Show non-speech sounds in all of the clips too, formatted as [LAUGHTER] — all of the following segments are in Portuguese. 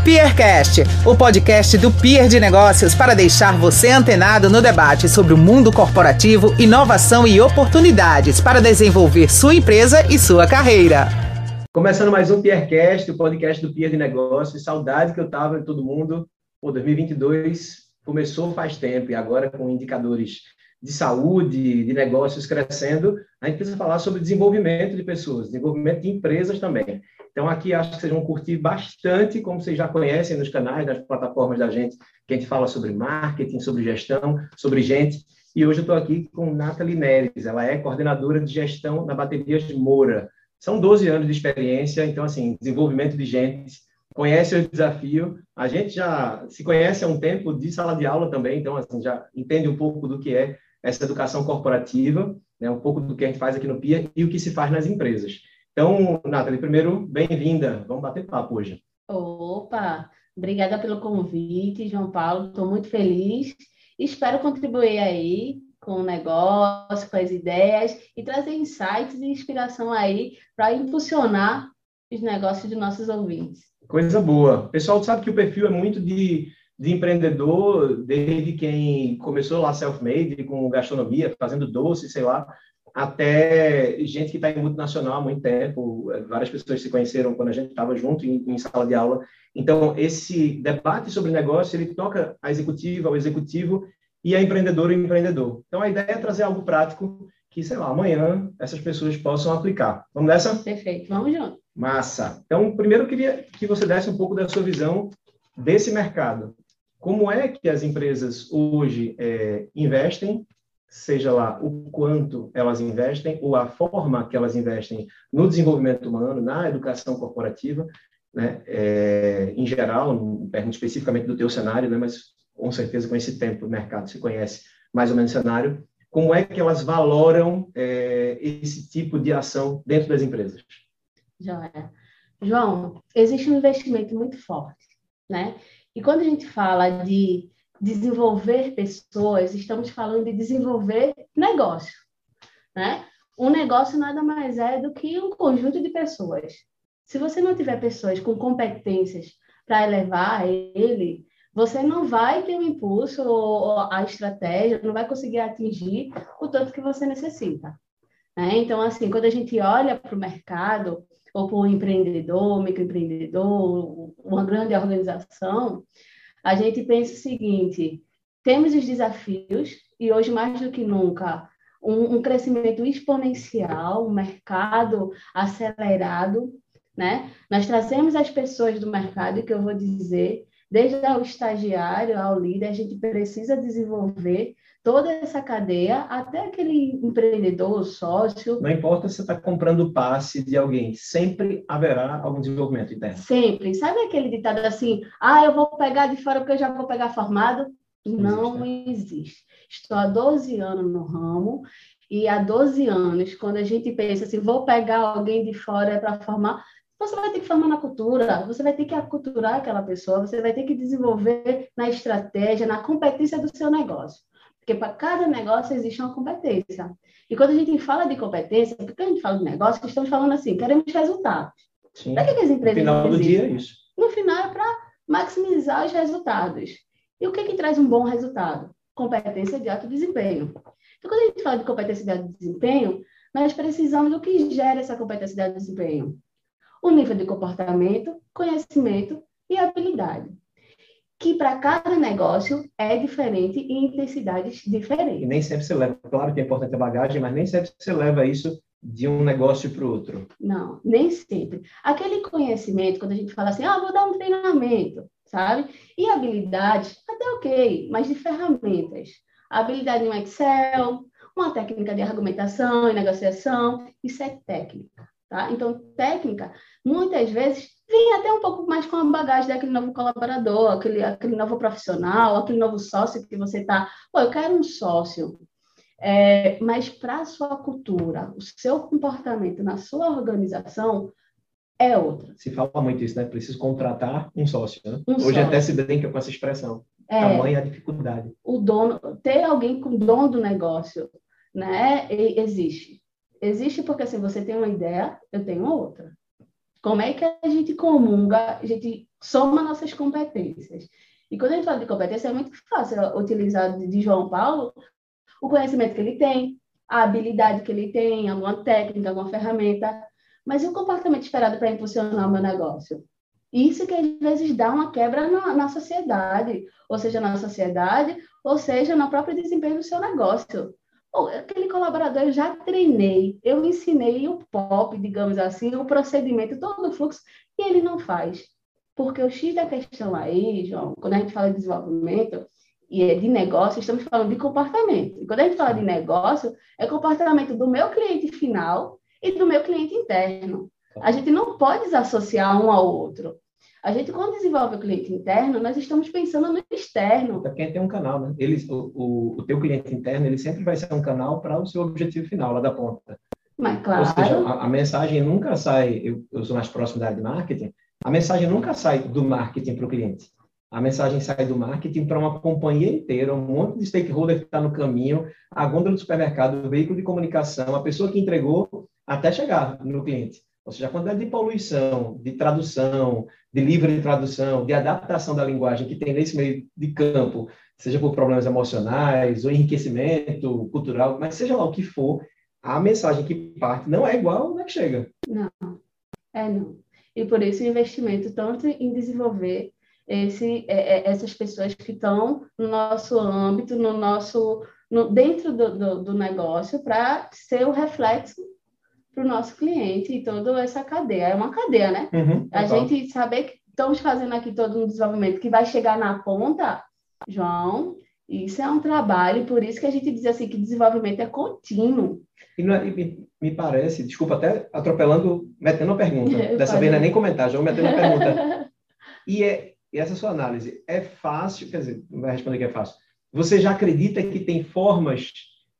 Peercast, o podcast do Peer de Negócios para deixar você antenado no debate sobre o mundo corporativo, inovação e oportunidades para desenvolver sua empresa e sua carreira. Começando mais um Peercast, o podcast do Peer de Negócios. Saudade que eu tava de todo mundo. Pô, 2022 começou faz tempo e agora com indicadores de saúde, de negócios crescendo, a gente precisa falar sobre desenvolvimento de pessoas, desenvolvimento de empresas também. Então, aqui acho que vocês vão curtir bastante, como vocês já conhecem nos canais, nas plataformas da gente, que a gente fala sobre marketing, sobre gestão, sobre gente. E hoje eu estou aqui com Nathalie Neres, ela é coordenadora de gestão na Baterias Moura. São 12 anos de experiência, então, assim, desenvolvimento de gente, conhece o desafio. A gente já se conhece há um tempo de sala de aula também, então, assim, já entende um pouco do que é essa educação corporativa, né, um pouco do que a gente faz aqui no PIA e o que se faz nas empresas. Então, Nathalie, primeiro, bem-vinda. Vamos bater papo hoje. Opa, obrigada pelo convite, João Paulo. Estou muito feliz. Espero contribuir aí com o negócio, com as ideias e trazer insights e inspiração aí para impulsionar os negócios de nossos ouvintes. Coisa boa. O pessoal sabe que o perfil é muito de de empreendedor, desde quem começou lá self-made, com gastronomia, fazendo doce, sei lá, até gente que está em multinacional há muito tempo. Várias pessoas se conheceram quando a gente estava junto em, em, sala de aula. Então, esse debate sobre negócio, ele toca a executiva, ao executivo e a empreendedora e empreendedor. Então, a ideia é trazer algo prático que, sei lá, amanhã essas pessoas possam aplicar. Vamos nessa? Perfeito, vamos junto. Massa. Então, primeiro eu queria que você desse um pouco da sua visão desse mercado como é que as empresas hoje é, investem, seja lá o quanto elas investem ou a forma que elas investem no desenvolvimento humano, na educação corporativa, né, é, em geral, pergunto especificamente do teu cenário, né, mas com certeza com esse tempo o mercado se conhece mais ou menos cenário, como é que elas valoram é, esse tipo de ação dentro das empresas? João, existe um investimento muito forte, né? E quando a gente fala de desenvolver pessoas, estamos falando de desenvolver negócio, né? Um negócio nada mais é do que um conjunto de pessoas. Se você não tiver pessoas com competências para elevar ele, você não vai ter o impulso ou a estratégia, não vai conseguir atingir o tanto que você necessita. Né? Então, assim, quando a gente olha para o mercado, ou para um empreendedor, microempreendedor, uma grande organização, a gente pensa o seguinte: temos os desafios e hoje mais do que nunca um, um crescimento exponencial, um mercado acelerado, né? Nós trazemos as pessoas do mercado que eu vou dizer desde o estagiário ao líder, a gente precisa desenvolver toda essa cadeia até aquele empreendedor, sócio. Não importa se você está comprando passe de alguém, sempre haverá algum desenvolvimento interno. Sempre. Sabe aquele ditado assim, ah, eu vou pegar de fora porque eu já vou pegar formado? Não, Não existe. existe. Estou há 12 anos no ramo e há 12 anos, quando a gente pensa assim, vou pegar alguém de fora para formar, você vai ter que formar na cultura, você vai ter que aculturar aquela pessoa, você vai ter que desenvolver na estratégia, na competência do seu negócio. Porque para cada negócio existe uma competência. E quando a gente fala de competência, porque a gente fala de negócio, estamos falando assim, queremos resultados. Para que, que as empresas No final do dia é isso. No final é para maximizar os resultados. E o que, que traz um bom resultado? Competência de alto desempenho. Então, quando a gente fala de competência de alto desempenho, nós precisamos do que gera essa competência de alto desempenho o nível de comportamento, conhecimento e habilidade. Que para cada negócio é diferente e intensidades diferentes. E nem sempre você leva, claro que é importante a bagagem, mas nem sempre você leva isso de um negócio para o outro. Não, nem sempre. Aquele conhecimento, quando a gente fala assim, ah, vou dar um treinamento, sabe? E habilidades, até ok, mas de ferramentas. Habilidade no Excel, uma técnica de argumentação e negociação, isso é técnica. Tá? Então, técnica, muitas vezes, vem até um pouco mais com a bagagem daquele novo colaborador, aquele, aquele novo profissional, aquele novo sócio que você está. Pô, eu quero um sócio. É, mas para a sua cultura, o seu comportamento na sua organização é outra. Se fala muito isso, né? Preciso contratar um sócio. Né? Um Hoje sócio. até se brinca com essa expressão. É, Tamanha a dificuldade. O dono, ter alguém com dono do negócio, né? Existe. Existe porque assim, você tem uma ideia, eu tenho outra. Como é que a gente comunga, a gente soma nossas competências. E quando a gente fala de competência, é muito fácil utilizar de João Paulo o conhecimento que ele tem, a habilidade que ele tem, alguma técnica, alguma ferramenta, mas e o comportamento esperado para impulsionar o meu negócio? Isso que às vezes dá uma quebra na, na, sociedade, ou seja, na sociedade, ou seja, no próprio desempenho do seu negócio. Aquele colaborador eu já treinei, eu ensinei o POP, digamos assim, o procedimento, todo o fluxo, e ele não faz. Porque o X da questão aí, João, quando a gente fala de desenvolvimento e é de negócio, estamos falando de comportamento. E quando a gente fala de negócio, é comportamento do meu cliente final e do meu cliente interno. A gente não pode desassociar um ao outro. A gente, quando desenvolve o cliente interno, nós estamos pensando no externo. É quem tem um canal, né? Ele, o, o, o teu cliente interno, ele sempre vai ser um canal para o seu objetivo final, lá da ponta. Mas, claro. Ou seja, a, a mensagem nunca sai, eu, eu sou mais próximo da área de marketing, a mensagem nunca sai do marketing para o cliente. A mensagem sai do marketing para uma companhia inteira, um monte de stakeholder que está no caminho, a gôndola do supermercado, o veículo de comunicação, a pessoa que entregou até chegar no cliente. Ou seja, a quantidade de poluição, de tradução, de livre tradução, de adaptação da linguagem que tem nesse meio de campo, seja por problemas emocionais ou enriquecimento cultural, mas seja lá o que for, a mensagem que parte não é igual na que chega. Não, é não. E por isso o investimento tanto em desenvolver esse, é, é, essas pessoas que estão no nosso âmbito, no nosso, no, dentro do, do, do negócio, para ser o reflexo para o nosso cliente e toda essa cadeia. É uma cadeia, né? Uhum, a gente saber que estamos fazendo aqui todo um desenvolvimento que vai chegar na ponta, João, isso é um trabalho, por isso que a gente diz assim que desenvolvimento é contínuo. E, é, e me parece, desculpa, até atropelando, metendo uma pergunta. [LAUGHS] Dessa vez não é nem comentar, já vou metendo uma pergunta. [LAUGHS] e, é, e essa sua análise, é fácil, quer dizer, não vai responder que é fácil. Você já acredita que tem formas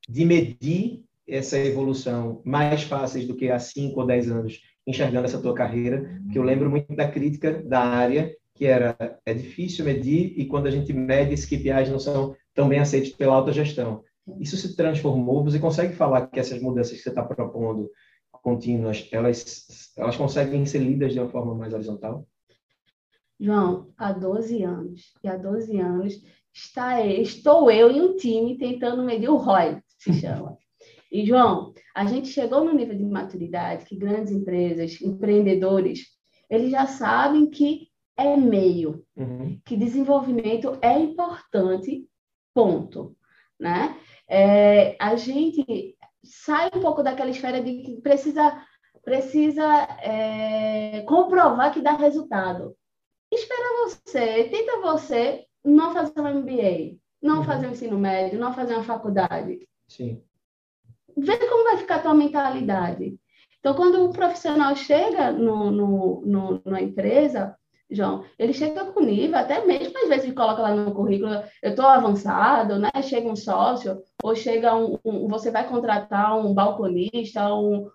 de medir essa evolução mais fáceis do que há 5 ou 10 anos, enxergando essa tua carreira? Que eu lembro muito da crítica da área, que era é difícil medir e quando a gente mede, esses KPIs não são tão bem aceitos pela alta gestão. Isso se transformou? Você consegue falar que essas mudanças que você está propondo contínuas, elas, elas conseguem ser lidas de uma forma mais horizontal? João, há 12 anos, e há 12 anos está, estou eu e um time tentando medir o ROI, se chama. E, João, a gente chegou no nível de maturidade que grandes empresas, empreendedores, eles já sabem que é meio, uhum. que desenvolvimento é importante, ponto. Né? É, a gente sai um pouco daquela esfera de que precisa, precisa é, comprovar que dá resultado. Espera você, tenta você não fazer um MBA, não uhum. fazer um ensino médio, não fazer uma faculdade. Sim. Vê como vai ficar a tua mentalidade. Então, quando o profissional chega no, no, no, na empresa, João, ele chega com nível, até mesmo às vezes coloca lá no currículo, eu estou avançado, né? Chega um sócio, ou chega um, um você vai contratar um balconista, um,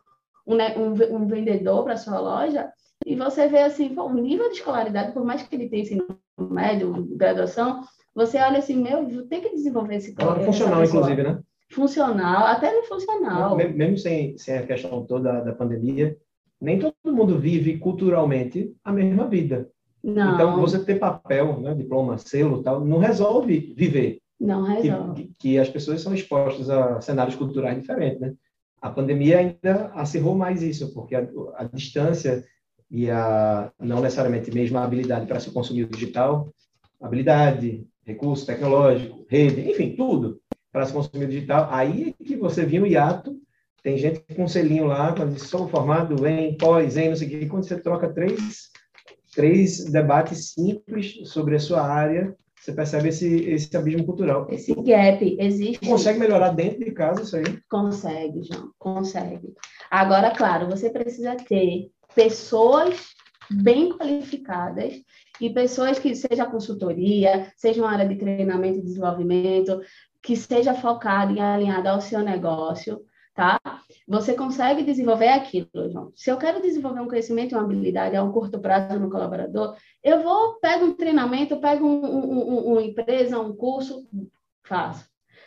um, né, um, vendedor para sua loja, e você vê assim, o nível de escolaridade, por mais que ele tenha ensino médio, graduação, você olha assim, meu, tem que desenvolver esse é Funcional, inclusive, né? Funcional, até no funcional. Mesmo sem, sem a questão toda da pandemia, nem todo mundo vive culturalmente a mesma vida. Não. Então, você ter papel, né, diploma, selo tal, não resolve viver. Não resolve. Que, que, as pessoas são expostas a cenários culturais diferentes, né? A pandemia ainda acirrou mais isso, porque a, a distância e a não necessariamente mesmo a habilidade para se consumir o digital, habilidade, recurso tecnológico, rede, enfim, tudo para se consumir digital. Aí é que você viu o hiato, tem gente com um selinho lá, quando diz, sou formado em pós, em não sei o que, quando você troca três três debates simples sobre a sua área, você percebe esse, esse abismo cultural. Esse gap existe. Consegue melhorar dentro de casa isso aí? Consegue, João, consegue. Agora, claro, você precisa ter pessoas bem qualificadas e pessoas que seja consultoria, seja uma área de treinamento e desenvolvimento, que seja focada e alinhada ao seu negócio, tá? Você consegue desenvolver aquilo, João. Se eu quero desenvolver um conhecimento uma habilidade a um curto prazo no colaborador, eu vou, pego um treinamento, pego um, um, uma empresa, um curso, faço.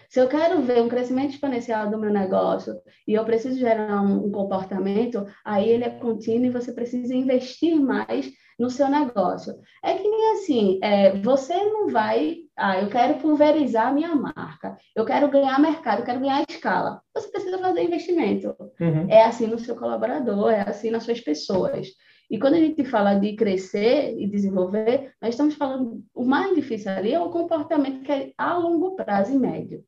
Se eu quero ver um crescimento exponencial do meu negócio e eu preciso gerar um, um comportamento, aí ele é contínuo e você precisa investir mais no seu negócio. É que nem assim, é, você não vai, ah, eu quero pulverizar a minha marca, eu quero ganhar mercado, eu quero ganhar escala. Você precisa fazer investimento. Uhum. É assim no seu colaborador, é assim nas suas pessoas. E quando a gente fala de crescer e desenvolver, nós estamos falando, o mais difícil ali é o comportamento que é a longo prazo e médio.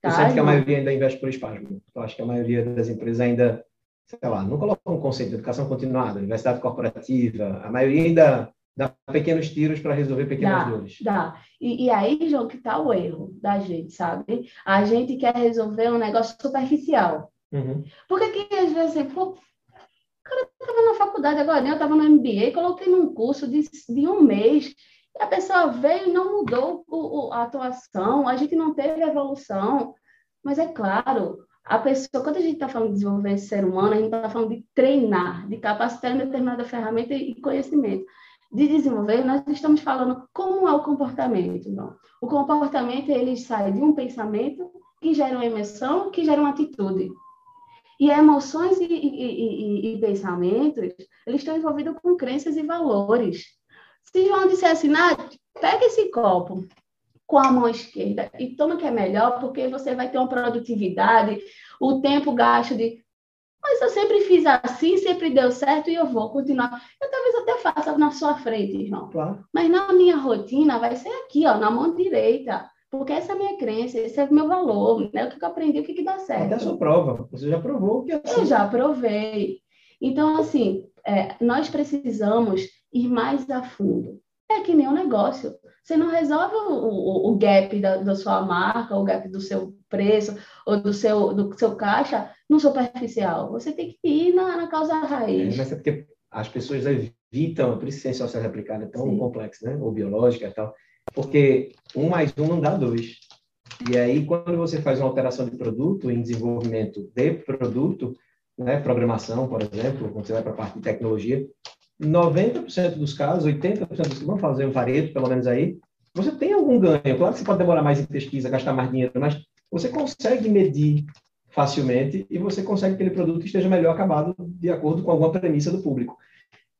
Tá? Eu sinto que a maioria ainda investe por espasmo. Eu acho que a maioria das empresas ainda sei lá, não colocam um conceito de educação continuada, universidade corporativa, a maioria ainda dá pequenos tiros para resolver pequenas dá, dores. Dá. E, e aí, João, que está o erro da gente, sabe? A gente quer resolver um negócio superficial. Uhum. Porque que às vezes, assim, pô, o cara estava na faculdade agora, né? eu estava no MBA, coloquei num curso de, de um mês, e a pessoa veio e não mudou o, o, a atuação, a gente não teve evolução. Mas é claro, a pessoa, quando a gente está falando de desenvolver esse ser humano, a gente está falando de treinar, de capacitar em determinada ferramenta e conhecimento. De desenvolver, nós estamos falando como é o comportamento. Não? O comportamento, ele sai de um pensamento que gera uma emoção, que gera uma atitude. E emoções e, e, e, e pensamentos, eles estão envolvidos com crenças e valores. Se João dissesse, Nath, pega esse copo, com a mão esquerda e toma que é melhor, porque você vai ter uma produtividade, o tempo gasto de. Mas eu sempre fiz assim, sempre deu certo e eu vou continuar. Eu talvez até faça na sua frente, João. Claro. Mas na minha rotina vai ser aqui, ó, na mão direita. Porque essa é a minha crença, esse é o meu valor, né? O que eu aprendi, o que, que dá certo. Até a sua prova. Você já provou que é assim. Eu já provei. Então, assim, é, nós precisamos ir mais a fundo. É que nem um negócio. Você não resolve o, o, o gap da, da, sua marca, o gap do seu preço ou do seu, do seu caixa no superficial. Você tem que ir na, na causa raiz. É, mas é porque as pessoas evitam, por isso ciência social aplicada é tão Sim. complexa, né? Ou biológica e tal. Porque um mais um não dá dois. E aí, quando você faz uma alteração de produto, em desenvolvimento de produto, né, programação, por exemplo, quando você vai para a parte de tecnologia, 90% dos casos, 80% dos que vão fazer um varejo, pelo menos aí, você tem algum ganho. Claro que você pode demorar mais em pesquisa, gastar mais dinheiro, mas você consegue medir facilmente e você consegue que aquele produto esteja melhor acabado de acordo com alguma premissa do público.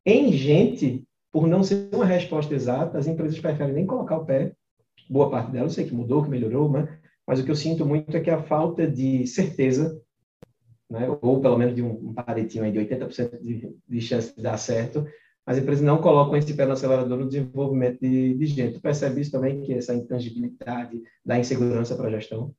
Em gente, por não ser uma resposta exata, as empresas preferem nem colocar o pé. Boa parte delas, sei que mudou, que melhorou, né? mas o que eu sinto muito é que a falta de certeza né? ou pelo menos de um, um aí de 80% de, de chance de dar certo, as empresas não colocam esse pé no acelerador no desenvolvimento de, de gente. Tu percebe isso também, que essa intangibilidade da insegurança para a gestão?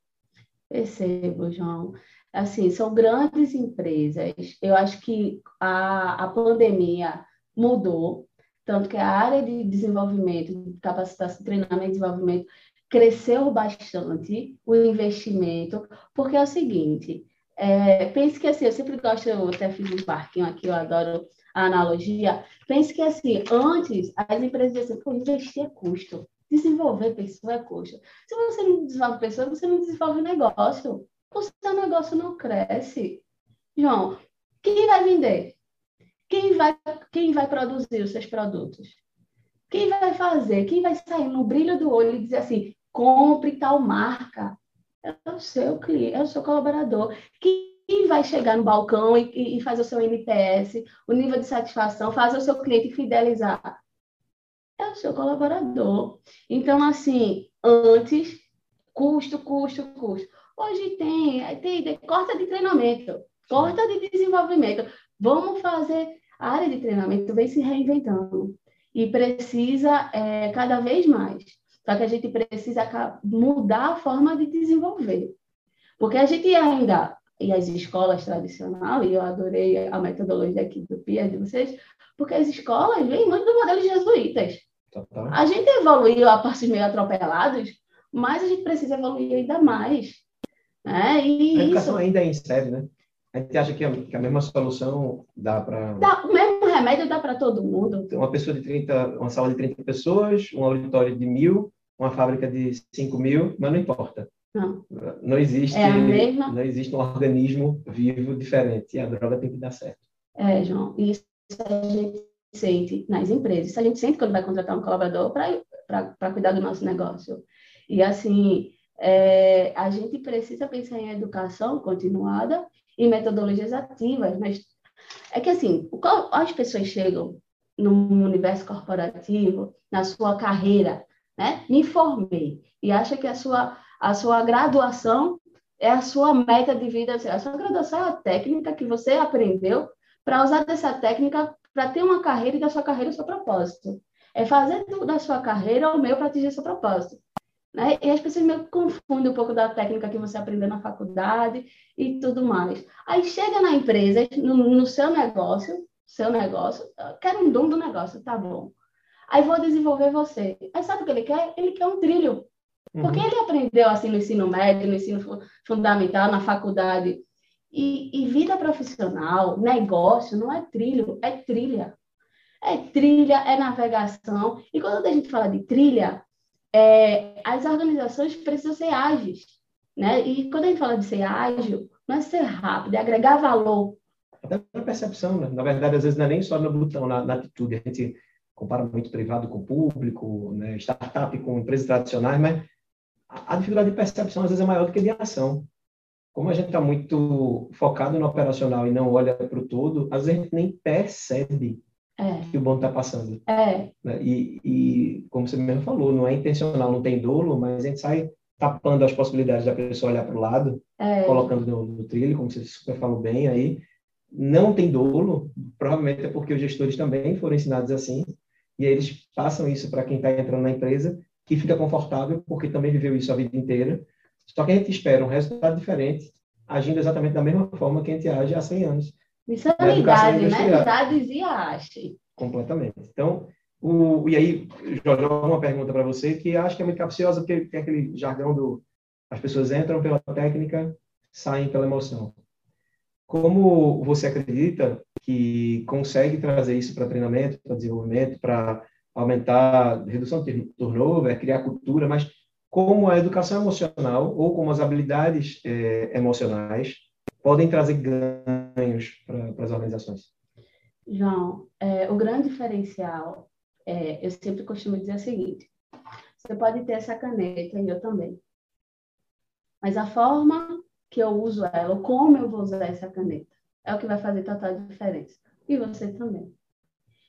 Percebo, João. Assim, são grandes empresas. Eu acho que a, a pandemia mudou, tanto que a área de desenvolvimento, de capacitação, treinamento e desenvolvimento cresceu bastante o investimento, porque é o seguinte, é, pense que assim, eu sempre gosto, eu até fiz um parquinho aqui, eu adoro a analogia. Pense que assim, antes as empresas diziam assim, investir é custo, desenvolver pessoa é custo. Se você não desenvolve pessoa, você não desenvolve negócio. O seu negócio não cresce. João, quem vai vender? Quem vai, quem vai produzir os seus produtos? Quem vai fazer? Quem vai sair no brilho do olho e dizer assim, compre tal marca? É o seu cliente, é o seu colaborador. Quem vai chegar no balcão e, e fazer o seu NPS, o nível de satisfação, fazer o seu cliente fidelizar? É o seu colaborador. Então, assim, antes, custo, custo, custo. Hoje tem, tem, corta de treinamento, corta de desenvolvimento. Vamos fazer. A área de treinamento vem se reinventando e precisa é, cada vez mais só que a gente precisa mudar a forma de desenvolver. Porque a gente ainda, e as escolas tradicionais, e eu adorei a metodologia aqui do PIA de vocês, porque as escolas vêm muito do modelo jesuítas. Total. A gente evoluiu a partes meio atropelados, mas a gente precisa evoluir ainda mais. Né? E a educação isso... ainda é em série, né? A gente acha que a, que a mesma solução dá para. O mesmo remédio dá para todo mundo. Uma pessoa de 30, uma sala de 30 pessoas, um auditório de mil, uma fábrica de 5 mil, mas não importa. Não. Não existe, é mesma... não existe um organismo vivo diferente. E a droga tem que dar certo. É, João. Isso a gente sente nas empresas. Isso a gente sente quando vai contratar um colaborador para cuidar do nosso negócio. E assim, é, a gente precisa pensar em educação continuada e metodologias ativas, mas é que assim, as pessoas chegam no universo corporativo, na sua carreira, né? Me formei e acha que a sua a sua graduação é a sua meta de vida, a sua graduação é a técnica que você aprendeu para usar dessa técnica para ter uma carreira e da sua carreira o seu propósito. É fazer da sua carreira o meu para atingir seu propósito. Né? E as pessoas meio que confundem um pouco da técnica que você aprendeu na faculdade e tudo mais. Aí chega na empresa, no, no seu negócio, seu negócio, quero um dono do negócio, tá bom. Aí vou desenvolver você. Aí sabe o que ele quer? Ele quer um trilho. Porque uhum. ele aprendeu assim no ensino médio, no ensino fundamental, na faculdade. E, e, vida profissional, negócio, não é trilho, é trilha. É trilha, é navegação. E quando a gente fala de trilha, é, as organizações precisam ser ágeis. Né? E quando a gente fala de ser ágil, não é ser rápido, é agregar valor. Até na percepção, né? Na verdade, às vezes não é nem só no botão, na, na atitude. A gente compara muito privado com público, né? startup com empresas tradicionais, mas a dificuldade de percepção às vezes é maior do que de ação. Como a gente está muito focado no operacional e não olha para o todo, às vezes a gente nem percebe é. que o bonde está passando. É. Né? E, e, como você mesmo falou, não é intencional, não tem dolo, mas a gente sai tapando as possibilidades da pessoa olhar para o lado, é. colocando no, no, trilho, como você super falou bem aí. Não tem dolo, provavelmente é porque os gestores também foram ensinados assim, e aí eles passam isso para quem está entrando na empresa que fica confortável, porque também viveu isso a vida inteira. Só que a gente espera um resultado diferente, agindo exatamente da mesma forma que a gente age há 100 anos. Insanidade, né? Já dizia Ache. Completamente. Então, o, e aí, Jorge, uma pergunta para você que acho que é muito capciosa, porque tem aquele jargão do as pessoas entram pela técnica, saem pela emoção. Como você acredita que consegue trazer isso para treinamento, para desenvolvimento, para aumentar redução de turnover, criar cultura, mas como a educação emocional ou como as habilidades é, emocionais podem trazer ganhos para as organizações? João, é, o grande diferencial, é, eu sempre costumo dizer o seguinte: você pode ter essa caneta e eu também, mas a forma que eu uso ela, como eu vou usar essa caneta, é o que vai fazer total diferença. E você também.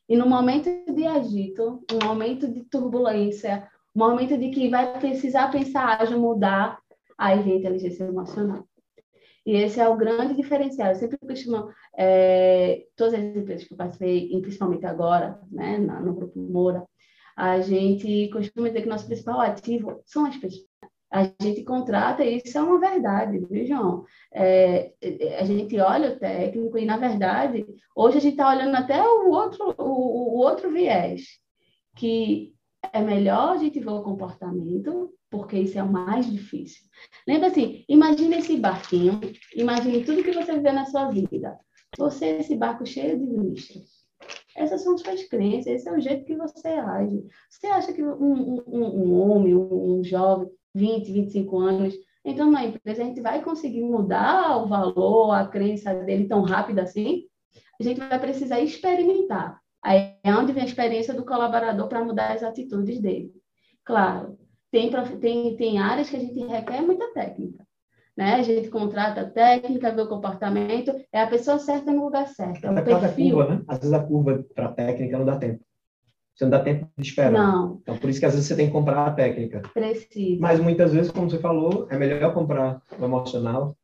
E no momento de agito, no momento de turbulência, no momento de que vai precisar pensar, ágil, mudar, aí vem a inteligência emocional. E esse é o grande diferencial. Eu sempre costumo, é, todas as empresas que eu participei, principalmente agora, né, no Grupo Moura, a gente costuma dizer que nosso principal ativo são as pessoas a gente contrata, e isso é uma verdade, viu, João? É, a gente olha o técnico e, na verdade, hoje a gente está olhando até o outro, o, o, outro viés, que é melhor a gente ver o comportamento, porque isso é o mais difícil. Lembra assim, imagine esse barquinho, imagine tudo que você vê na sua vida. Você, esse barco cheio de lixos. Essas são suas crenças, esse é o jeito que você age. Você acha que um, um, um homem, um jovem, 20, 25 anos, entrando na empresa, a gente vai conseguir mudar o valor, a crença dele tão rápido assim? A gente vai precisar experimentar. Aí é onde vem a experiência do colaborador para mudar as atitudes dele. Claro, tem, tem, tem áreas que a gente requer muita técnica. Né? A gente contrata a técnica, vê o comportamento, é a pessoa certa no lugar certo. É o perfil. Curva, né? Às vezes a curva para a técnica não dá tempo. Você não dá tempo de esperar. Não. Então, por isso que às vezes você tem que comprar a técnica. Precisa. Mas muitas vezes, como você falou, é melhor comprar o emocional,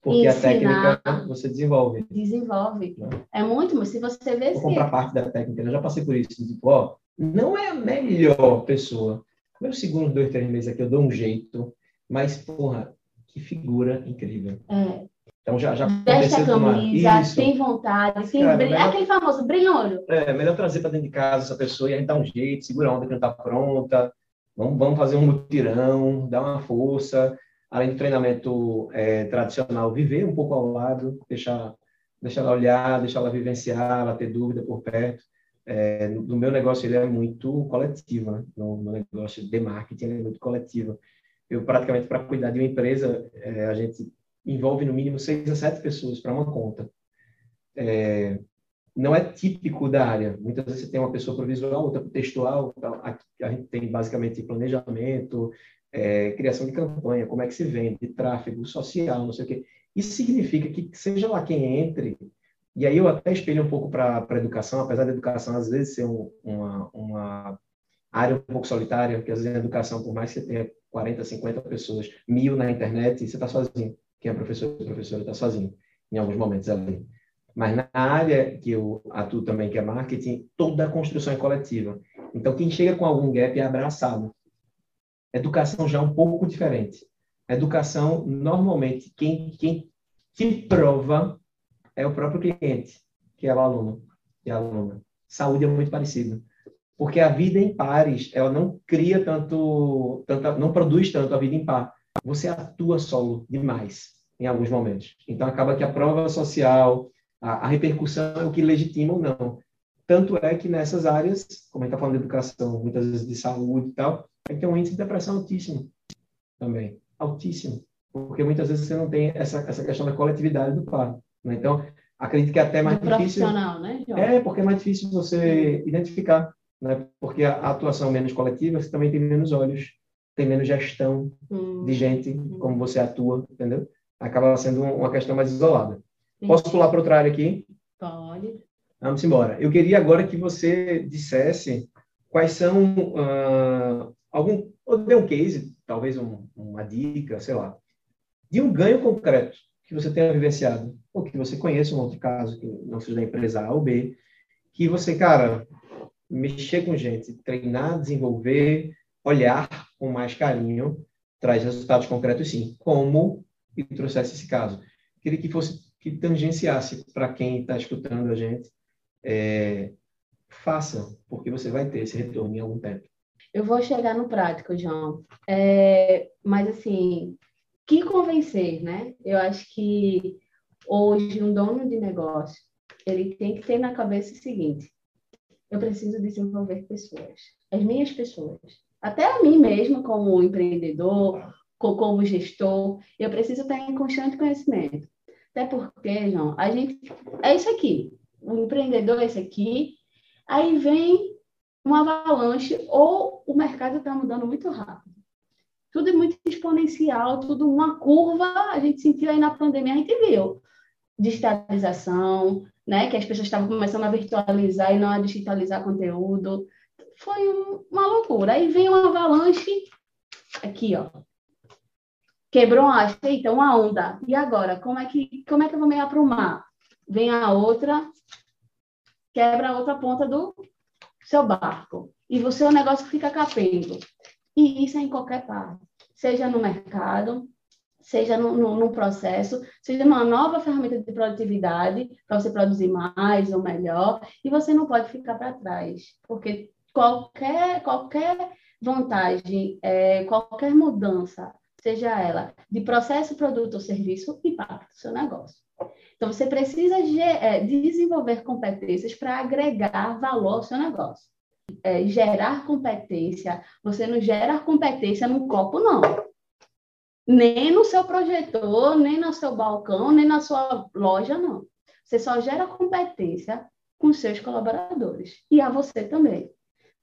porque Ensinar, a técnica você desenvolve. Desenvolve. Né? É muito, mas se você vê... Vou comprar parte da técnica, eu já passei por isso. Tipo, ó, não é a melhor pessoa. Meus segundos dois, três meses aqui eu dou um jeito, mas, porra, que figura incrível. É. Então já, já Veste a camisa, Isso. tem vontade, tem Cara, melhor... aquele famoso brilho É, melhor trazer para dentro de casa essa pessoa e a gente dá um jeito, segura a onda que não está pronta, vamos, vamos fazer um mutirão, dar uma força, além do treinamento é, tradicional, viver um pouco ao lado, deixar, deixar ela olhar, deixar ela vivenciar, ela ter dúvida por perto. É, no meu negócio ele é muito coletivo, né? no, no negócio de marketing ele é muito coletivo. Eu praticamente para cuidar de uma empresa, é, a gente envolve no mínimo seis a sete pessoas para uma conta. É, não é típico da área. Muitas vezes você tem uma pessoa para visual, outra para textual. A, a gente tem basicamente planejamento, é, criação de campanha, como é que se vende, tráfego social, não sei o quê. Isso significa que, seja lá quem entre, e aí eu até espelho um pouco para a educação, apesar da educação às vezes ser um, uma, uma área um pouco solitária, porque às vezes a educação, por mais que você tenha 40, 50 pessoas, mil na internet, você está sozinho. Quem é professor e professora está sozinho, em alguns momentos ali. Mas na área que eu atuo também, que é marketing, toda a construção é coletiva. Então, quem chega com algum gap é abraçado. Educação já é um pouco diferente. educação, normalmente, quem, quem prova é o próprio cliente, que é o aluno, que é a aluna. Saúde é muito parecido. Porque a vida em pares, ela não cria tanto, tanto não produz tanto a vida em par. Você atua solo demais em alguns momentos. Então, acaba que a prova social, a, a repercussão é o que legitima ou não. Tanto é que nessas áreas, como a gente está falando de educação, muitas vezes de saúde e tal, a gente tem um índice de depressão altíssimo também. Altíssimo. Porque muitas vezes você não tem essa, essa questão da coletividade do par. Né? Então, acredito que é até mais do difícil. Profissional, né, João? É, porque é mais difícil você identificar. Né? Porque a, a atuação menos coletiva, você também tem menos olhos, tem menos gestão hum. de gente, hum. como você atua, entendeu? Acaba sendo uma questão mais isolada. Posso pular para outra área aqui? Pode. Vamos embora. Eu queria agora que você dissesse quais são uh, algum ou dê um case, talvez um, uma dica, sei lá, de um ganho concreto que você tenha vivenciado ou que você conheça um outro caso que não seja da empresa A ou B, que você, cara, mexer com gente, treinar, desenvolver, olhar com mais carinho, traz resultados concretos, sim. Como e trouxesse esse caso. Queria que fosse que tangenciasse para quem está escutando a gente, é, faça, porque você vai ter esse retorno em algum tempo. Eu vou chegar no prático, João. É, mas, assim, que convencer, né? Eu acho que hoje um dono de negócio, ele tem que ter na cabeça o seguinte, eu preciso desenvolver pessoas, as minhas pessoas. Até a mim mesmo, como empreendedor, como gestor, eu preciso estar em constante conhecimento. Até porque, João, a gente. É isso aqui. O empreendedor é esse aqui. Aí vem uma avalanche, ou o mercado está mudando muito rápido. Tudo é muito exponencial, tudo uma curva. A gente sentiu aí na pandemia, a gente viu digitalização, né? Que as pessoas estavam começando a virtualizar e não a digitalizar conteúdo. Foi um, uma loucura. Aí vem uma avalanche aqui, ó, Quebrou a haste, então uma onda. E agora, como é que como é que eu vou me aprumar? Vem a outra, quebra a outra ponta do seu barco. E o seu negócio fica capengo. E isso é em qualquer parte. Seja no mercado, seja no, no, no, processo, seja numa nova ferramenta de produtividade, para você produzir mais ou melhor, e você não pode ficar para trás, porque qualquer, qualquer vantagem, é, qualquer mudança seja ela de processo, produto ou serviço, impacta o seu negócio. Então, você precisa é, desenvolver competências para agregar valor ao seu negócio. É, gerar competência, você não gera competência num copo, não. Nem no seu projetor, nem no seu balcão, nem na sua loja, não. Você só gera competência com seus colaboradores e a você também.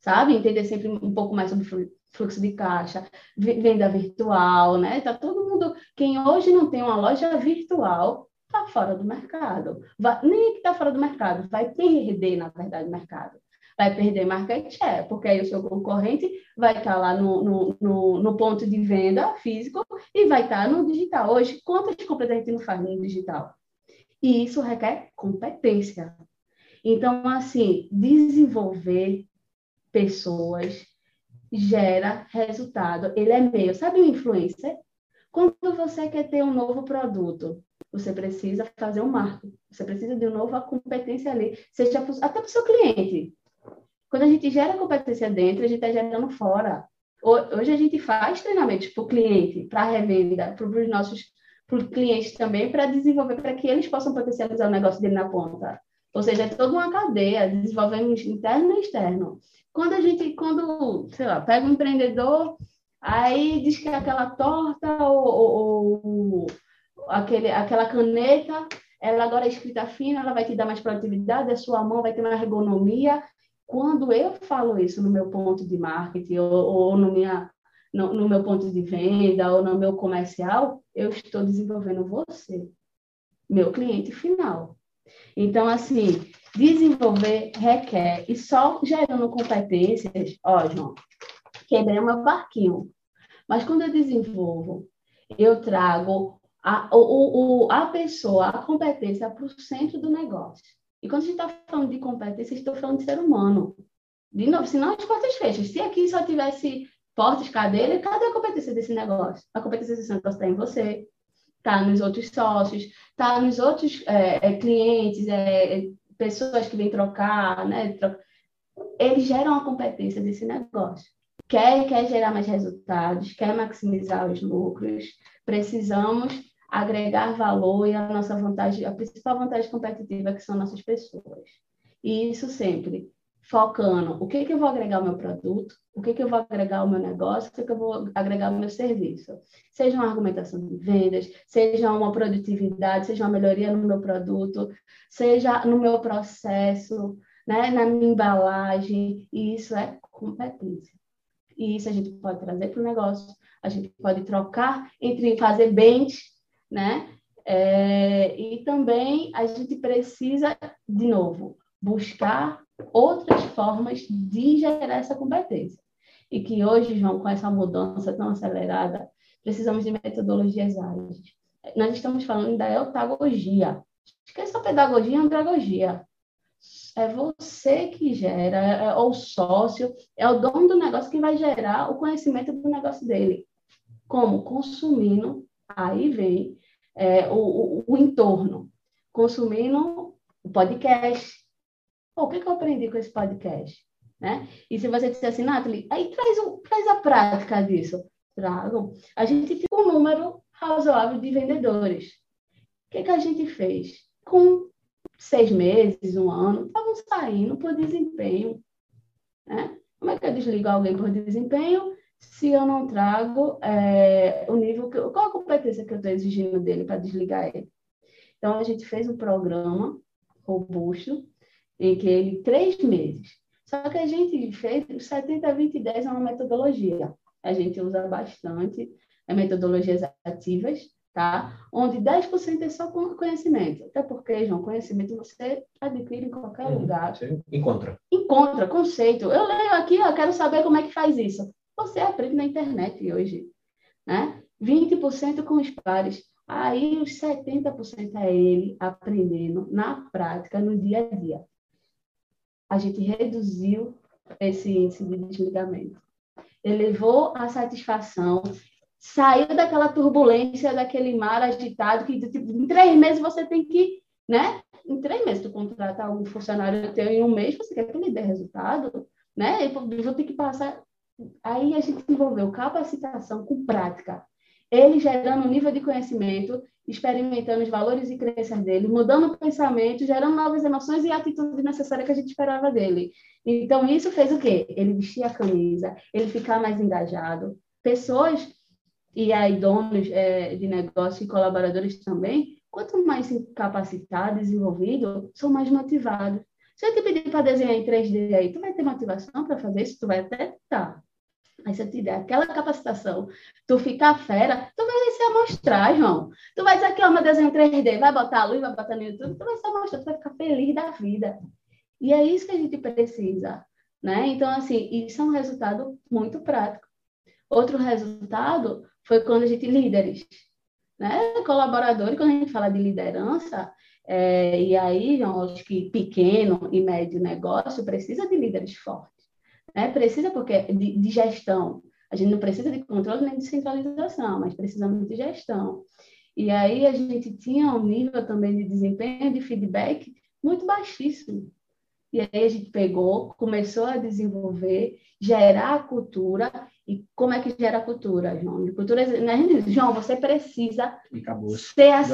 Sabe? Entender sempre um pouco mais sobre fluxo de caixa, venda virtual, né? Tá todo mundo. Quem hoje não tem uma loja virtual está fora do mercado. Vai, nem que está fora do mercado, vai perder, na verdade, o mercado. Vai perder market share, porque aí o seu concorrente vai estar tá lá no, no, no, no, ponto de venda físico e vai estar tá no digital. Hoje, quantas compras a gente não faz no digital? E isso requer competência. Então, assim, desenvolver pessoas gera resultado. Ele é meio. Sabe o influencer? Quando você quer ter um novo produto, você precisa fazer um marketing. Você precisa de uma nova competência ali, seja até para o seu cliente. Quando a gente gera competência dentro, a gente está gerando fora. Hoje a gente faz treinamentos para o cliente, para a revenda, para os nossos para clientes também, para desenvolver, para que eles possam potencializar o negócio dele na ponta. Ou seja, é toda uma cadeia, desenvolvemos interno e externo. Quando a gente, quando, sei lá, pega um empreendedor, aí diz que aquela torta ou, ou, ou aquele, aquela caneta, ela agora é escrita fina, ela vai te dar mais produtividade, a sua mão vai ter mais ergonomia. Quando eu falo isso no meu ponto de marketing ou, ou no minha, no, no meu ponto de venda ou no meu comercial, eu estou desenvolvendo você, meu cliente final. Então, assim, desenvolver requer, e só gerando competências, ó, João, quebrei meu barquinho. Mas quando eu desenvolvo, eu trago a, o, o, a pessoa, a competência para o centro do negócio. E quando a gente está falando de competência, estou falando de ser humano. De novo, senão as portas fecham. Se aqui só tivesse portas, cadeira, cadê a competência desse negócio? A competência desse negócio está em você, está nos outros sócios, está nos outros é, é, clientes, é, pessoas que vêm trocar, né? Eles geram a competência desse negócio. Quer, quer gerar mais resultados, quer maximizar os lucros, precisamos agregar valor e a nossa vantagem, a principal vantagem competitiva que são nossas pessoas. E isso sempre focando o que, que eu vou agregar ao meu produto, o que, que eu vou agregar ao meu negócio, o que, que eu vou agregar ao meu serviço. Seja uma argumentação de vendas, seja uma produtividade, seja uma melhoria no meu produto, seja no meu processo, né, na minha embalagem, e isso é competência. E isso a gente pode trazer para o negócio, a gente pode trocar entre fazer bens, né? É, e também a gente precisa, de novo, buscar outras formas de gerar essa competência. E que hoje, João, com essa mudança tão acelerada, precisamos de metodologias ágeis. Nós estamos falando da eutagogia. Esqueça a pedagogia e andragogia. É você que gera, é, ou sócio, é o dono do negócio que vai gerar o conhecimento do negócio dele. Como? Consumindo, aí vem é, o, o, o entorno. Consumindo o podcast, Pô, o que, que eu aprendi com esse podcast? Né? E se você disser assim, Nathalie, aí traz, um, traz a prática disso. Trago. A gente tem um número razoável de vendedores. O que, que a gente fez? Com seis meses, um ano, estavam saindo por desempenho. Né? Como é que eu desligo alguém por desempenho se eu não trago é, o nível que qual a competência que eu estou exigindo dele para desligar ele? Então a gente fez um programa robusto em que ele, três meses. Só que a gente fez 70, 20, 10 é uma metodologia. A gente usa bastante é metodologias ativas, tá? Onde 10% é só conhecimento. Até porque, João, conhecimento você adquire em qualquer uhum, lugar. Você encontra. Encontra, conceito. Eu leio aqui, eu quero saber como é que faz isso. Você aprende na internet hoje, né? 20% com os pares. Aí os 70% é ele aprendendo na prática, no dia a dia a gente reduziu esse índice de desligamento. Elevou a satisfação, saiu daquela turbulência, daquele mar agitado, que tipo, em três meses você tem que, né? Em três meses tu contrata algum funcionário teu em um mês, você quer que ele dê resultado, né? Eu vou ter que passar... Aí a gente desenvolveu capacitação com prática. Ele gerando um nível de conhecimento experimentando os valores e crenças dele, mudando o pensamento, gerando novas emoções e atitudes necessárias que a gente esperava dele. Então, isso fez o quê? Ele vestir a camisa, ele ficar mais engajado. Pessoas, e aí donos é, de negócio e colaboradores também, quanto mais capacitado, desenvolvido, são mais motivados. Se eu te pedir para desenhar em 3D aí, tu vai ter motivação para fazer isso? Tu vai até estar. Mas se eu te der aquela capacitação, tu ficar fera, tu vai se amostrar, João. Tu vai dizer que ama desenho 3D, vai botar a luz, vai botar no YouTube, tu vai se amostrar, tu vai ficar feliz da vida. E é isso que a gente precisa, né? Então, assim, isso é um resultado muito prático. Outro resultado foi quando a gente, líderes, né? Colaboradores, quando a gente fala de liderança, é, e aí, João, acho que pequeno e médio negócio precisa de líderes fortes. Né? Precisa porque de, de gestão. A gente não precisa de controle nem de centralização, mas precisamos de gestão. E aí a gente tinha um nível também de desempenho, de feedback muito baixíssimo. E aí a gente pegou, começou a desenvolver, gerar a cultura. E como é que gera a cultura, João? cultura, né? João, você precisa ser assim.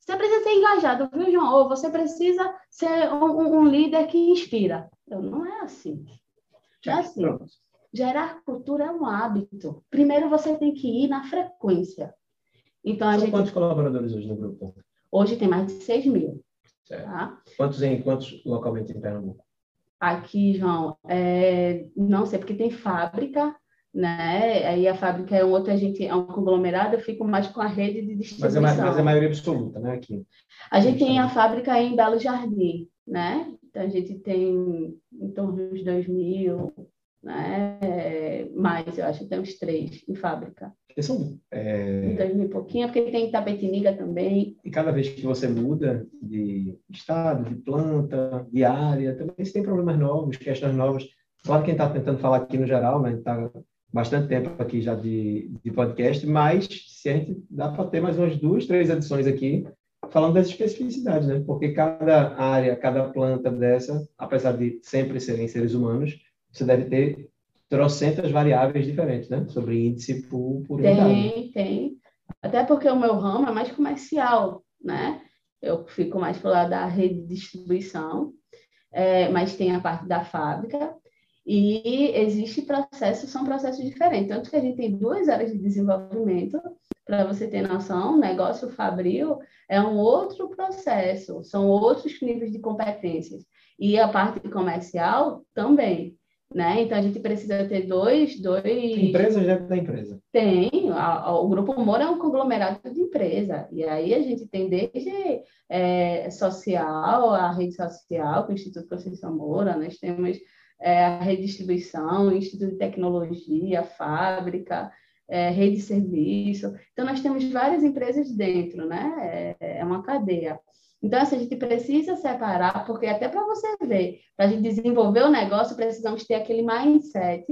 Você precisa ser engajado, viu, João? Ou você precisa ser um, um líder que inspira. Então, não é assim. É assim, gerar cultura é um hábito. Primeiro você tem que ir na frequência. Então, São gente... quantos colaboradores hoje no grupo? Hoje tem mais de 6 mil. Tá? Quantos, em, quantos localmente em Pernambuco? Aqui, João, é, não sei, porque tem fábrica, né? Aí a fábrica é um outro, a gente é um conglomerado, eu fico mais com a rede de distribuição. Mas é, mas é a maioria absoluta, né? Aqui. A gente tem a fábrica em Belo Jardim, né? Então a gente tem em torno dos 2 mil, né? Mais, eu acho que tem uns três em fábrica. São, é... Dois mil e pouquinho, porque tem Tapetiniga também. E cada vez que você muda de estado, de planta, de área, também você tem problemas novos, questões novas. Claro que quem está tentando falar aqui no geral, né? Está bastante tempo aqui já de, de podcast, mas se a gente dá para ter mais umas duas, três edições aqui falando das especificidades, né? Porque cada área, cada planta dessa, apesar de sempre serem seres humanos, você deve ter trocentas variáveis diferentes, né? Sobre índice por, por Tem, unidade. tem. Até porque o meu ramo é mais comercial, né? Eu fico mais pro lado da rede de distribuição, é, mas tem a parte da fábrica, e existe processos, são processos diferentes. Tanto que a gente tem duas áreas de desenvolvimento, para você ter noção, negócio fabril é um outro processo, são outros níveis de competências. E a parte comercial também. Né? Então a gente precisa ter dois, dois. Empresas dentro da empresa. Tem, a, a, o Grupo Moura é um conglomerado de empresa. E aí a gente tem desde é, social, a rede social, com o Instituto Conceição Moura, nós temos é, a redistribuição, o Instituto de Tecnologia, a fábrica, é, rede de serviço. Então, nós temos várias empresas dentro, né? É, é uma cadeia. Então, assim, a gente precisa separar, porque até para você ver, para a gente desenvolver o negócio, precisamos ter aquele mindset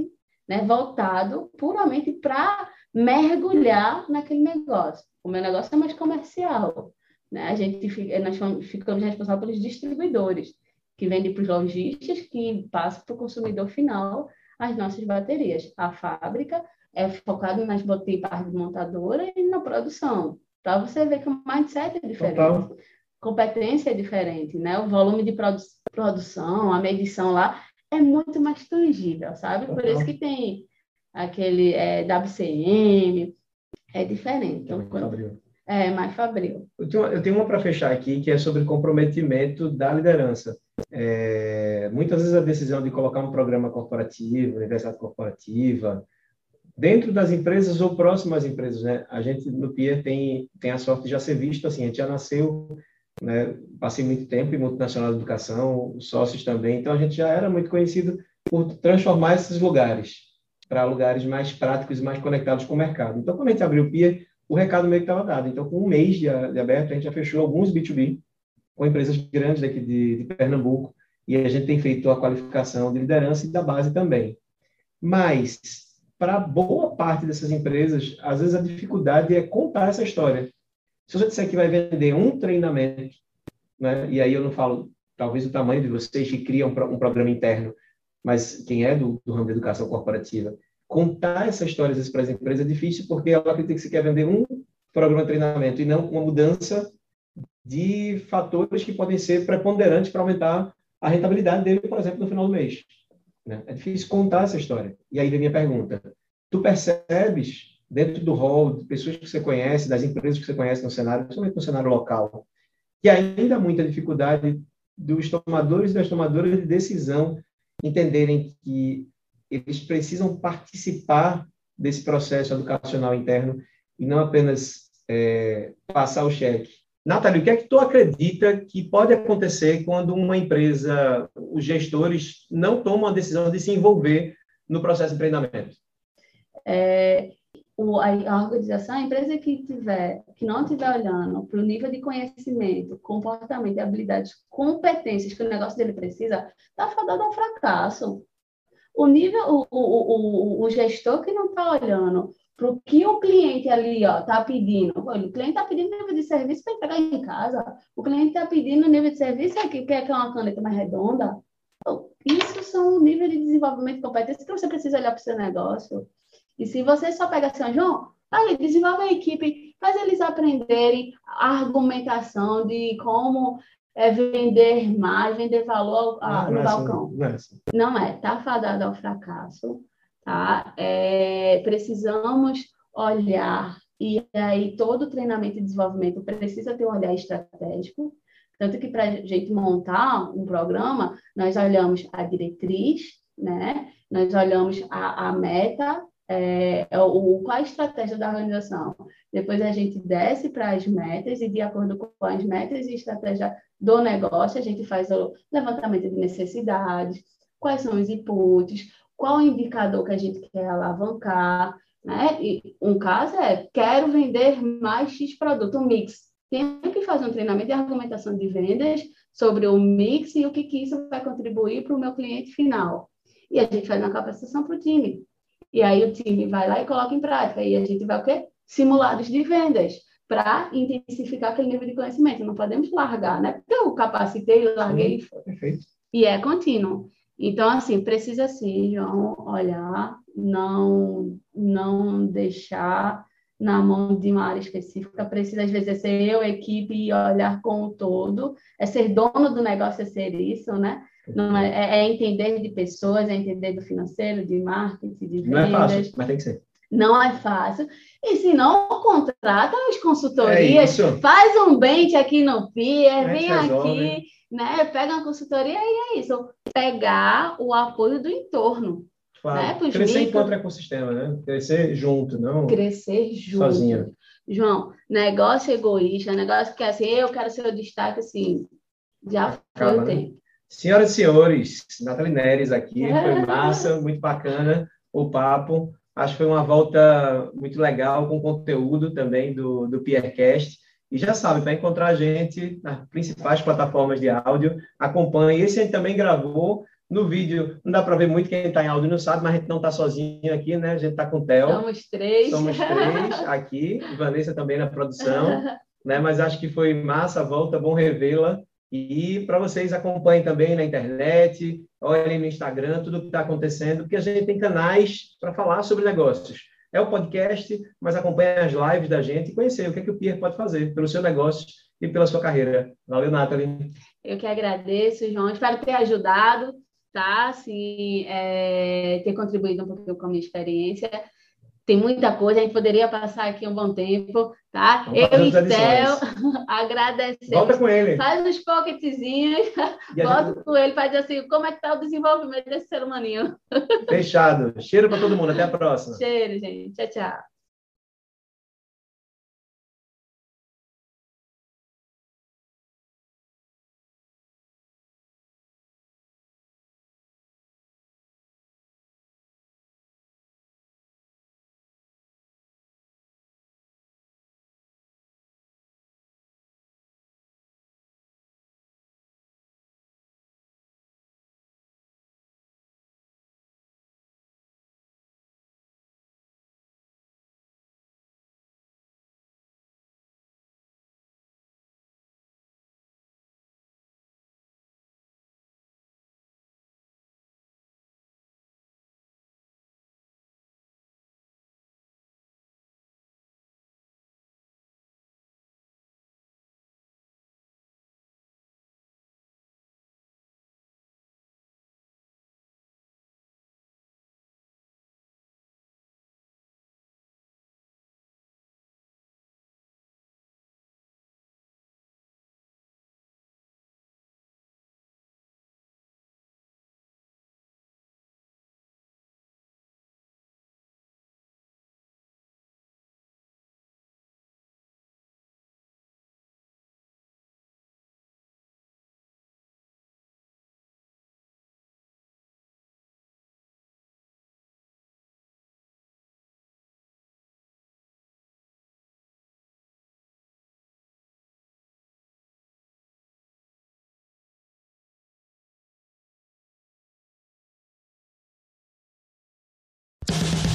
né, voltado puramente para mergulhar naquele negócio. O meu negócio é mais comercial. Né? A gente, nós ficamos responsáveis pelos distribuidores que vende para os lojistas, que passa para o consumidor final as nossas baterias. A fábrica é focada nas parte de montadora e na produção. Para você ver que o mindset é diferente. Total. Competência é diferente, né? O volume de produ produção, a medição lá é muito mais tangível, sabe? Total. Por isso que tem aquele é, WCM, é diferente. Então, quando... É, mais fabril. Eu tenho, eu tenho uma para fechar aqui, que é sobre comprometimento da liderança. É, muitas vezes a decisão de colocar um programa corporativo, universidade corporativa, dentro das empresas ou próximo às empresas, né? A gente no PIA tem, tem a sorte de já ser visto assim, a gente já nasceu, né? Passei muito tempo em multinacional de educação, sócios também, então a gente já era muito conhecido por transformar esses lugares para lugares mais práticos e mais conectados com o mercado. Então, quando a gente abriu o PIA, o recado meio que estava dado. Então, com um mês de, de aberto, a gente já fechou alguns B2B, com empresas grandes daqui de, de Pernambuco, e a gente tem feito a qualificação de liderança e da base também. Mas, para boa parte dessas empresas, às vezes a dificuldade é contar essa história. Se você disser que vai vender um treinamento, né, e aí eu não falo, talvez, o tamanho de vocês que criam um, programa interno, mas quem é do, do ramo da educação corporativa, contar essa história para as empresas é difícil, porque ela acredita que você quer vender um programa de treinamento e não uma mudança de fatores que podem ser preponderantes para aumentar a rentabilidade dele, por exemplo, no final do mês. Né? É difícil contar essa história. E aí vem minha pergunta. Tu percebes, dentro do rol de pessoas que você conhece, das empresas que você conhece no cenário, principalmente no cenário local, que ainda há muita dificuldade dos tomadores e das tomadoras de decisão entenderem que eles precisam participar desse processo educacional interno e não apenas é, passar o cheque Nathalie, o que é que tu acredita que pode acontecer quando uma empresa, os gestores, não tomam a decisão de se envolver no processo de treinamento? É, o, a, organização, a empresa que tiver, que não estiver olhando para o nível de conhecimento, comportamento, habilidades, competências que o negócio dele precisa, está fadado ao fracasso. O nível, o, o, o, o gestor que não está olhando para o que o cliente ali está pedindo. O cliente está pedindo nível de serviço para entregar em casa. O cliente está pedindo nível de serviço é que quer que é uma caneta mais redonda. Isso são o nível de desenvolvimento de competência que você precisa olhar para o seu negócio. E se você só pega assim, João, aí desenvolve a equipe, faz eles aprenderem a argumentação de como é vender mais, vender valor a, no não é assim, balcão. não, é assim. não é, está fadado ao fracasso. Tá? É, precisamos olhar, e aí todo treinamento e desenvolvimento precisa ter um olhar estratégico, tanto que para a gente montar um programa, nós olhamos a diretriz, né? nós olhamos a, a meta, é, é o, qual a estratégia da organização. Depois a gente desce para as metas e, de acordo com as metas e estratégia do negócio, a gente faz o levantamento de necessidades, quais são os inputs, qual o indicador que a gente quer alavancar. Né? E um caso é, quero vender mais X produto, um mix. Tem que fazer um treinamento de argumentação de vendas sobre o mix e o que, que isso vai contribuir para o meu cliente final. E a gente faz uma capacitação para o time. E aí o time vai lá e coloca em prática. E a gente vai o quê? Simulados de vendas para intensificar aquele nível de conhecimento. Não podemos largar, né? Porque eu capacitei, larguei Sim, Perfeito. e é contínuo. Então, assim, precisa sim, João, olhar, não, não deixar na mão de uma área específica, precisa às vezes é ser eu, equipe e olhar com o todo, é ser dono do negócio, é ser isso, né? Não é, é, é entender de pessoas, é entender do financeiro, de marketing, de vendas. Não é fácil, mas tem que ser. Não é fácil. E se não, contrata as consultorias, é faz um bench aqui no PIA, vem aqui, né? Pega uma consultoria e é isso. Pegar o apoio do entorno. Claro. Né? Crescer micro... enquanto ecossistema, né? Crescer junto, não Crescer junto. Sozinha. João, negócio egoísta, negócio que é assim, eu quero ser o destaque, assim, já Acaba, foi o né? tempo. Senhoras e senhores, Nathalie Neres aqui, [LAUGHS] foi massa, muito bacana o papo. Acho que foi uma volta muito legal com conteúdo também do, do Piercast. E já sabe, para encontrar a gente nas principais plataformas de áudio, acompanhe. Esse a gente também gravou no vídeo. Não dá para ver muito quem está em áudio não sabe, mas a gente não está sozinho aqui, né? A gente está com o Theo. Somos três. Somos três aqui. Vanessa também na produção. [LAUGHS] né? Mas acho que foi massa a volta, bom revê-la. E para vocês acompanhem também na internet, olhem no Instagram, tudo o que está acontecendo, porque a gente tem canais para falar sobre negócios. É o podcast, mas acompanhe as lives da gente e conhecer o que, é que o Pierre pode fazer pelo seu negócio e pela sua carreira. Valeu, Nathalie. Eu que agradeço, João. Espero ter ajudado, tá? Assim, é, ter contribuído um pouquinho com a minha experiência tem muita coisa, a gente poderia passar aqui um bom tempo, tá? Vamos eu e Theo [LAUGHS] agradecemos. Volta com ele. Faz uns pocketzinhos, [LAUGHS] volta gente... com ele, faz assim, como é que está o desenvolvimento desse ser humaninho. Fechado. Cheiro para todo mundo, até a próxima. Cheiro, gente. Tchau, tchau.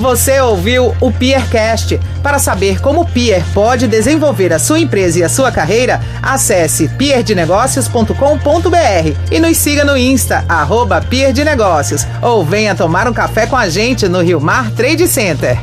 Você ouviu o Peercast. Para saber como o Peer pode desenvolver a sua empresa e a sua carreira, acesse peerdenegócios.com.br e nos siga no Insta, arroba Peer de Negócios, ou venha tomar um café com a gente no Rio Mar Trade Center.